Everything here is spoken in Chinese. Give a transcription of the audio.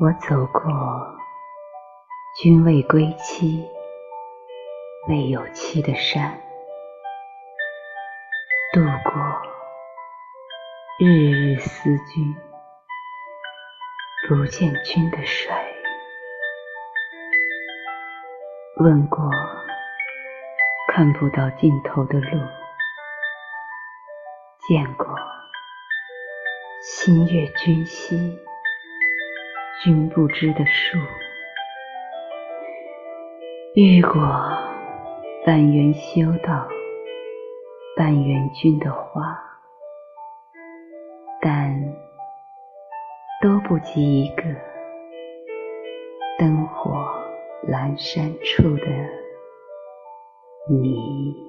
我走过君未归期、未有期的山，渡过日日思君、不见君的水，问过看不到尽头的路，见过心悦君兮。君不知的树，遇过半缘修道、半缘君的花，但都不及一个灯火阑珊处的你。